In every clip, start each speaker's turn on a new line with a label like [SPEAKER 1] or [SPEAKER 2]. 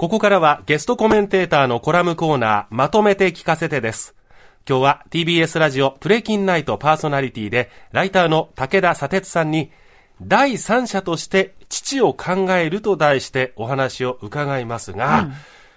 [SPEAKER 1] ここからはゲストコメンテーターのコラムコーナー、まとめて聞かせてです。今日は TBS ラジオプレキンナイトパーソナリティで、ライターの武田砂鉄さんに、第三者として父を考えると題してお話を伺いますが、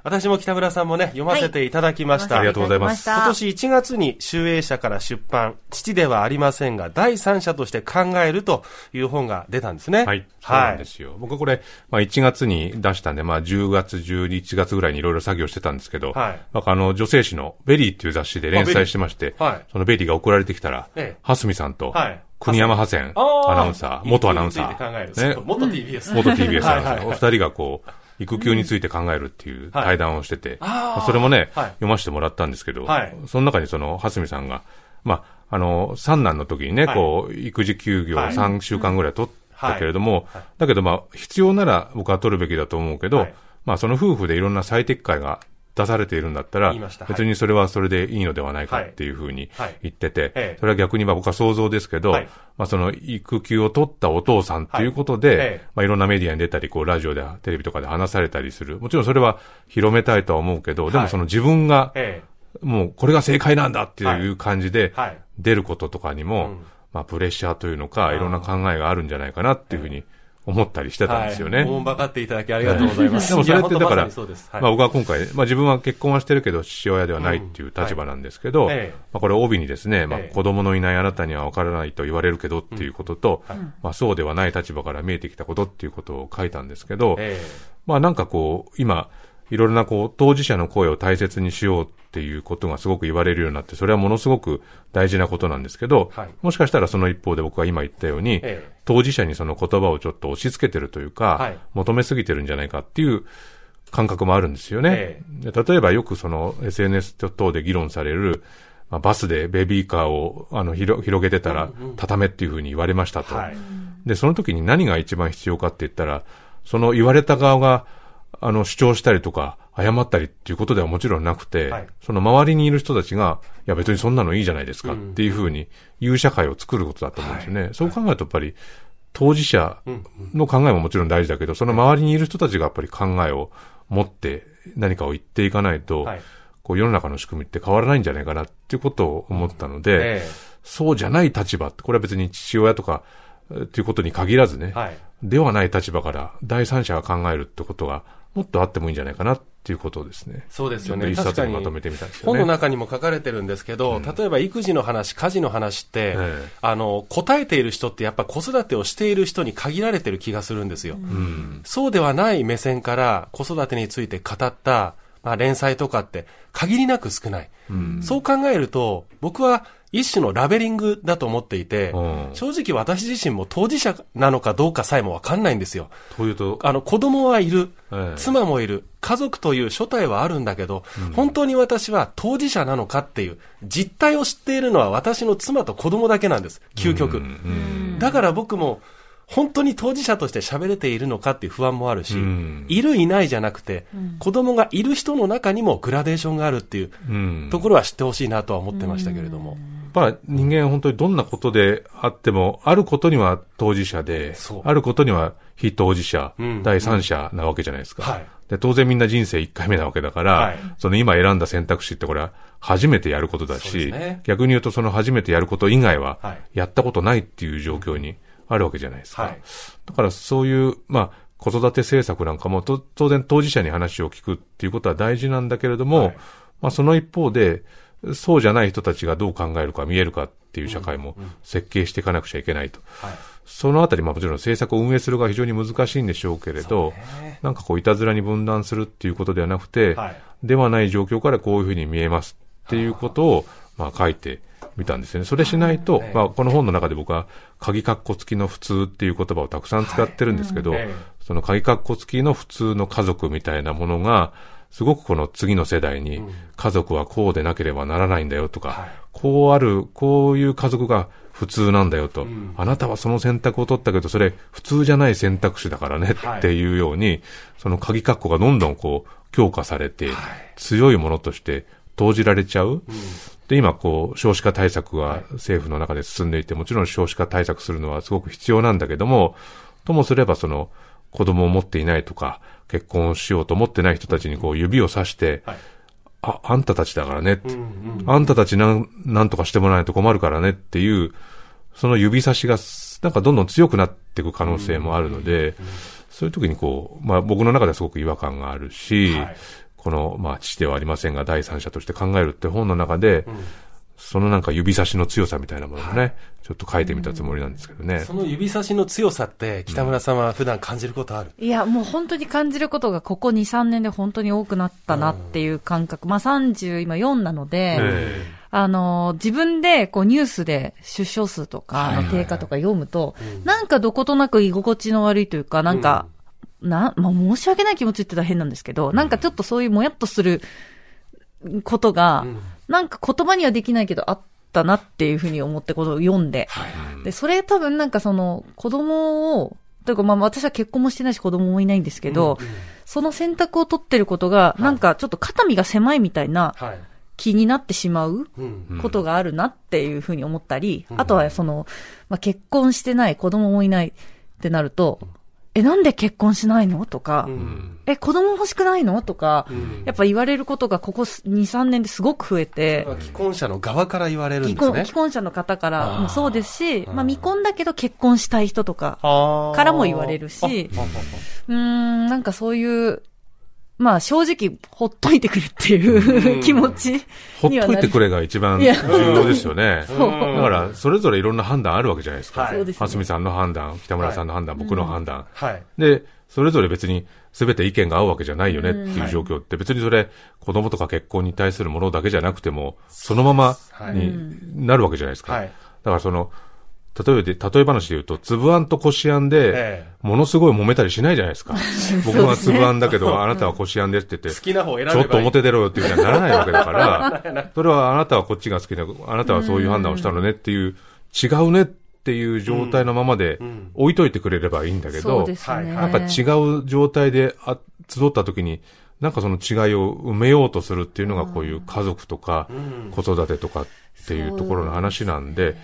[SPEAKER 1] 私も北村さんもね、読ませていただきました。
[SPEAKER 2] ありがとうございます。
[SPEAKER 1] 今年1月に集英社から出版、父ではありませんが、第三者として考えるという本が出たんですね。
[SPEAKER 2] はい。そうなんですよ。僕はこれ、まあ1月に出したんで、まあ10月、11月ぐらいにいろいろ作業してたんですけど、
[SPEAKER 1] はい。
[SPEAKER 2] なんかあの、女性誌の VERY っていう雑誌で連載してまして、
[SPEAKER 1] はい。
[SPEAKER 2] その VERY が送られてきたら、
[SPEAKER 1] ええ。
[SPEAKER 2] 蓮見さんと、
[SPEAKER 1] はい。
[SPEAKER 2] 国山ハセン、
[SPEAKER 1] あー。
[SPEAKER 2] アナウンサー、元アナウンサー、
[SPEAKER 1] 元 TBS。
[SPEAKER 2] 元 TBS アナウンサー、
[SPEAKER 1] はいはいはい。
[SPEAKER 2] お二人がこう、育休について考えるっていう
[SPEAKER 1] はい。
[SPEAKER 2] 対談をしてて、それもね、
[SPEAKER 1] はい。
[SPEAKER 2] 読ませてもらったんですけど、
[SPEAKER 1] はい。
[SPEAKER 2] その中にその、蓮見さんが、まあ、あの、三男の時にね、
[SPEAKER 1] はい。
[SPEAKER 2] こう、育児休業を
[SPEAKER 1] はい。
[SPEAKER 2] 3週間ぐらい取ったけれども、
[SPEAKER 1] はい。
[SPEAKER 2] だけどまあ、必要なら僕は取るべきだと思うけど、
[SPEAKER 1] はい。
[SPEAKER 2] まあ、その夫婦でいろんな最適解が出されているんだったら別にそれはそれでいいのではないか
[SPEAKER 1] はい。
[SPEAKER 2] っていうふうに
[SPEAKER 1] はい。
[SPEAKER 2] 言ってて、
[SPEAKER 1] ええ。
[SPEAKER 2] それは逆にまあ僕は想像ですけど、
[SPEAKER 1] はい。
[SPEAKER 2] まあその育休を取ったお父さんっていうことで、まあいろんなメディアに出たり、こうラジオで、テレビとかで話されたりする。もちろんそれは広めたいとは思うけど、でもその自分が、
[SPEAKER 1] え
[SPEAKER 2] もうこれが正解なんだっていう感じで
[SPEAKER 1] はい。
[SPEAKER 2] 出ることとかにも、
[SPEAKER 1] うん。
[SPEAKER 2] まあプレッシャーというのか、いろんな考えがあるんじゃないかなっていうふうに思ったりして
[SPEAKER 1] え
[SPEAKER 2] たんですよね。
[SPEAKER 1] はい。おもんばかっていただきありがとうございます。
[SPEAKER 2] でもそれってだから、
[SPEAKER 1] ま
[SPEAKER 2] あ僕は今回、まあ自分は結婚はしてるけど父親ではないっていう立場なんですけど、まあこれ帯にですね、まあ
[SPEAKER 1] ええ。
[SPEAKER 2] 子供のいないあなたには分からないと言われるけどっていうことと、まあそうではない立場から見えてきたことっていうことを書いたんですけど、
[SPEAKER 1] え。
[SPEAKER 2] まあなんかこう、今、いろいろなこう、当事者の声を大切にしようっていうことがすごく言われるようになって、それはものすごく大事なことなんですけど、
[SPEAKER 1] はい。
[SPEAKER 2] もしかしたらその一方で僕が今言ったように、
[SPEAKER 1] ええ。
[SPEAKER 2] 当事者にその言葉をちょっと押し付けてるというか、
[SPEAKER 1] はい。
[SPEAKER 2] 求めすぎてるんじゃないかっていう感覚もあるんですよね。
[SPEAKER 1] え
[SPEAKER 2] で例えばよくその SNS 等で議論される、まあ、バスでベビーカーをあの広広げてたら、畳めっていうふうに言われましたと。
[SPEAKER 1] はい。
[SPEAKER 2] で、その時に何が一番必要かって言ったら、その言われた側が、あの、主張したりとか、謝ったりっていうことではもちろんなくて、
[SPEAKER 1] はい。
[SPEAKER 2] その周りにいる人たちが、いや別にそんなのいいじゃないですかっていうふうに言う社会を作ることだと思うんですよね。そう考えるとやっぱり、当事者の考えももちろん大事だけど、その周りにいる人たちがやっぱり考えを持って何かを言っていかないと、
[SPEAKER 1] はい。
[SPEAKER 2] こう世の中の仕組みって変わらないんじゃないかなっていうことを思ったので、
[SPEAKER 1] ええ。
[SPEAKER 2] そうじゃない立場って、これは別に父親とか、えーっていうことに限らずね、
[SPEAKER 1] はい。
[SPEAKER 2] ではない立場から第三者が考えるってことがもっとあってもいいんじゃないかなっていうことをですね。
[SPEAKER 1] そうですよね。
[SPEAKER 2] 一冊にまとめてみたんですよね。
[SPEAKER 1] 本の中にも書かれてるんですけど、例えば育児の話、家事の話って、
[SPEAKER 2] ええ
[SPEAKER 1] あの、答えている人ってやっぱ子育てをしている人に限られてる気がするんですよ。
[SPEAKER 2] うん。
[SPEAKER 1] そうではない目線から子育てについて語った、まあ、連載とかって限りなく少ない。そう考えると、僕は一種のラベリングだと思っていて、
[SPEAKER 2] うん
[SPEAKER 1] 正直私自身も当事者なのかどうかさえもわかんないんですよ。
[SPEAKER 2] というと、
[SPEAKER 1] あの、子供はいる
[SPEAKER 2] ええ、
[SPEAKER 1] 妻もいる、家族という初体はあるんだけど、本当に私は当事者なのかっていう、実態を知っているのは私の妻と子供だけなんです。究極。だから僕も、本当に当事者として喋れているのかっていう不安もあるし、
[SPEAKER 2] うん
[SPEAKER 1] いるいないじゃなくて、子供がいる人の中にもグラデーションがあるっていう
[SPEAKER 2] うん。
[SPEAKER 1] ところは知ってほしいなとは思ってましたけれども。
[SPEAKER 2] やっぱ人間は本当にどんなことであっても、あることには当事者であることには非当事者、
[SPEAKER 1] うん。
[SPEAKER 2] 第三者なわけじゃないですか。
[SPEAKER 1] はい。
[SPEAKER 2] で当然みんな人生1回目なわけだから、
[SPEAKER 1] はい。
[SPEAKER 2] その今選んだ選択肢ってこれは初めてやることだし、逆に言うとその初めてやること以外は
[SPEAKER 1] はい。
[SPEAKER 2] やったことないっていう状況にあるわけじゃないですか。
[SPEAKER 1] はい。
[SPEAKER 2] だからそういう、まあ、子育て政策なんかもと当然当事者に話を聞くっていうことは大事なんだけれども、
[SPEAKER 1] はい。
[SPEAKER 2] まあその一方で、そうじゃない人たちがどう考えるか見えるかっていう社会も設計していかなくちゃいけないと。
[SPEAKER 1] はい。
[SPEAKER 2] そのあたり、まあもちろん政策を運営するが非常に難しいんでしょうけれど、なんかこういたずらに分断するっていうことではなくて、
[SPEAKER 1] はい。
[SPEAKER 2] ではない状況からこういうふうに見えますっていうことを、まあ書いてみたんですよね。それしないと、
[SPEAKER 1] ええ。
[SPEAKER 2] まあこの本の中で僕は、鍵括弧付きの普通っていう言葉をたくさん使ってるんですけど、
[SPEAKER 1] はい。
[SPEAKER 2] その鍵括弧付きの普通の家族みたいなものが、すごくこの次の世代に、家族はこうでなければならないんだよとか、
[SPEAKER 1] はい。
[SPEAKER 2] こうある、こういう家族が普通なんだよと、あなたはその選択を取ったけど、それ普通じゃない選択肢だからね
[SPEAKER 1] はい。
[SPEAKER 2] っていうように、その鍵括弧がどんどんこう強化されて、強いものとして投じられちゃう。で、今こう少子化対策が政府の中で進んでいて、もちろん少子化対策するのはすごく必要なんだけども、ともすればその子供を持っていないとか、結婚しようと思ってない人たちにこう指をさして、はい、あ、あんたたちだからね、うんうん、あんたたちなん、なんとかしてもらわないと困るからねっていう、その指差しが、なんかどんどん強くなっていく可能性もあるので、そういう時にこう、まあ僕の中ではすごく違和感があるし、はい、この、まあ父ではありませんが第三者として考えるって本の中で、うん、そのなんか指差しの強さみたいなものをね、はい、ちょっと書いてみたつもりなんですけどね。
[SPEAKER 1] その指差しの強さって、北村さんは普段感じることある、
[SPEAKER 3] いや、もう本当に感じることがここ2、3年で本当に多くなったなっていう感覚。まあ30、今4なので、あの、自分でこうニュースで出生数とかの低下とか読むと、なんかどことなく居心地の悪いというか、なんか、な、まあ申し訳ない気持ちって言ったら変なんですけど、なんかちょっとそういうもやっとすることが、なんか言葉にはできないけどあったなっていうふうに思ってことを読んで。はい、で、それ多分なんかその子供を、というかまあ私は結婚もしてないし子供もいないんですけど、うん。うん、その選択を取ってることが、なんかちょっと肩身が狭いみたいな気になってしまうことがあるなっていうふうに思ったり、あとはその、まあ、結婚してない子供もいないってなると、え、なんで結婚しないの？とか、うん、え、子供欲しくないの？とか、うん、やっぱ言われることがここ2、3年ですごく増えて。
[SPEAKER 1] 既婚者の側から言われるんですね。
[SPEAKER 3] 既婚者の方からもそうですし、まあ未婚だけど結婚したい人とかからも言われるし、うん、なんかそういうまあ正直、ほっといてくれっていう気持ち
[SPEAKER 2] ほっといてくれが一番重要ですよね。だから、それぞれいろんな判断あるわけじゃないですか。はい、蓮見さんの判断、北村さんの判断、僕の判断。はい、で、それぞれ別に全て意見が合うわけじゃないよねっていう状況って、別にそれ、子供とか結婚に対するものだけじゃなくても、そのままになるわけじゃないですか。だからその、例えばで、例え話で言うと、粒あんとこしあんで、ものすごい揉めたりしないじゃないですか。僕は粒あんだけど、あなたはこしあんですって言って、好きな方選ちょっと表出ろよっていうにはならないわけだから、それはあなたはこっちが好きだ、あなたはそういう判断をしたのねっていう、違うねっていう状態のままで置いといてくれればいいんだけど、なんか違う状態であ集った時に、なんかその違いを埋めようとするっていうのがこういう家族とか子育てとかっていうところの話なんで、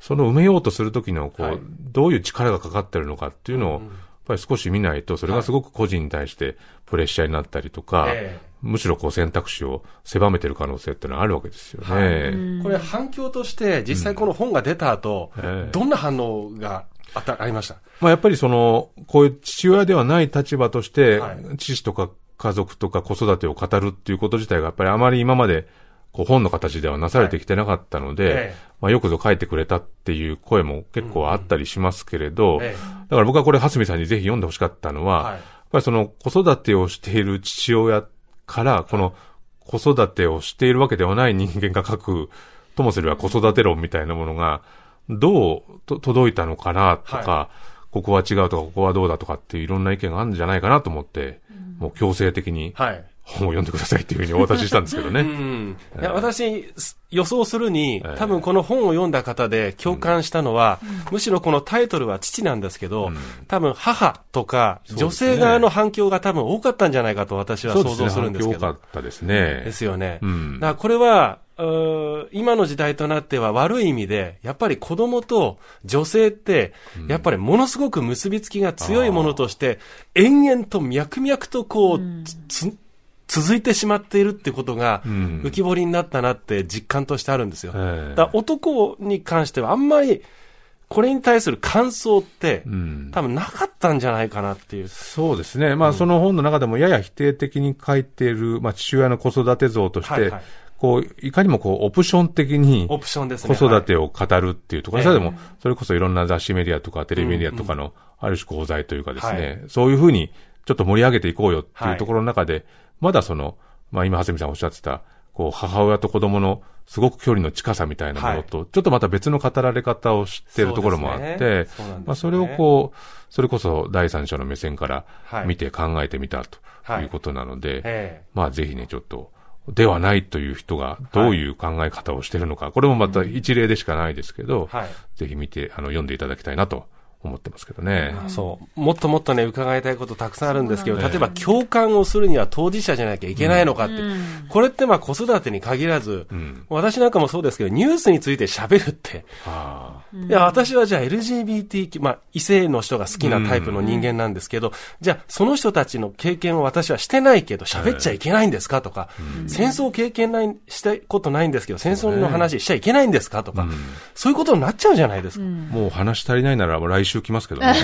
[SPEAKER 2] その埋めようとするときの、こう、はい、どういう力がかかってるのかっていうのを、やっぱり少し見ないと、それがすごく個人に対してプレッシャーになったりとか、はい、むしろこう選択肢を狭めてる可能性っていうのはあるわけですよね。
[SPEAKER 1] はい、これ反響として、実際この本が出た後、うん、どんな反応があったありました？
[SPEAKER 2] まあやっぱりその、こういう父親ではない立場として、父とか家族とか子育てを語るっていうこと自体がやっぱりあまり今までこう本の形ではなされてきてなかったので、はい、まあよくぞ書いてくれたっていう声も結構あったりしますけれど、うん。だから僕はこれ、蓮見さんにぜひ読んでほしかったのは、はい、やっぱりその子育てをしている父親から、この子育てをしているわけではない人間が書く、ともすれば子育て論みたいなものが、どう届いたのかなとか、はい、ここは違うとか、ここはどうだとかっていういろんな意見があるんじゃないかなと思って、もう強制的に、はい、本を読んでくださいっていうふうにお渡ししたんですけどね。うん、
[SPEAKER 1] いや私、予想するに、多分この本を読んだ方で共感したのは、むしろこのタイトルは父なんですけど、多分母とか女性側の反響が多分多かったんじゃないかと私は想像するんですけど。
[SPEAKER 2] 多かったですね。
[SPEAKER 1] ですよね。だからこれは、今の時代となっては悪い意味で、やっぱり子供と女性って、やっぱりものすごく結びつきが強いものとして、延々と脈々とこう、つ続いてしまっているってことが浮き彫りになったなって実感としてあるんですよ。だ男に関してはあんまりこれに対する感想って、うん、多分なかったんじゃないかなっていう。
[SPEAKER 2] そうですね。まあ、その本の中でもやや否定的に書いている、まあ、父親の子育て像として、はいはい、こう、いかにもこう、オプション的に、オプションですね。子育てを語るっていうところ、はい、でも、それこそいろんな雑誌メディアとかテレビメディアとかの、ある種功罪というかですね、はい、そういうふうに、ちょっと盛り上げていこうよっていうところの中で、まだその、まあ今、蓮見さんおっしゃってた、こう、母親と子供のすごく距離の近さみたいなものと、ちょっとまた別の語られ方を知ってるところもあって、まあそれをこう、それこそ第三者の目線から見て考えてみたとい。うことなので、まあぜひね、ちょっと、ではないという人がどういう考え方をしているのか、これもまた一例でしかないですけど、ぜひ見て、あの、読んでいただきたいなと思ってますけどね。
[SPEAKER 1] そう。もっともっとね、伺いたいことたくさんあるんですけど、例えば共感をするには当事者じゃなきゃいけないのかって。うん、これってまあ子育てに限らず、うん、私なんかもそうですけど、ニュースについて喋るって。いや、私はじゃあ LGBT、まあ異性の人が好きなタイプの人間なんですけど、じゃあその人たちの経験を私はしてないけど喋っちゃいけないんですかとか、戦争経験ない、したことないんですけど、戦争の話しちゃいけないんですかとか、そういうことになっちゃうじゃないですか。
[SPEAKER 2] もう話足りないなら来週来ますけどね。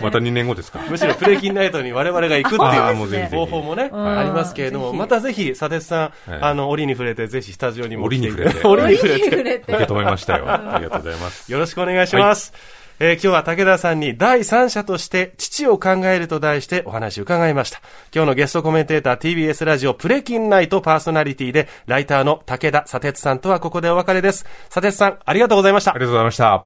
[SPEAKER 2] また2年後ですか。
[SPEAKER 1] むしろプレイキンナイトに我々が行くっていう方法もね、ありますけれども、またぜひ、佐哲さん、あの、折に触れて、ぜひスタジオにも
[SPEAKER 2] 折に触れて。
[SPEAKER 1] 折に触れて。
[SPEAKER 2] 受け止めましたよ。ありがとうございます。
[SPEAKER 1] よろしくお願いします。えー、今日は武田さんに第三者として父を考えると題してお話を伺いました。今日のゲストコメンテーター TBS ラジオプレキンナイトパーソナリティでライターの武田佐哲さんとはここでお別れです。佐哲さん、ありがとうございました。あ
[SPEAKER 2] りがとうございました。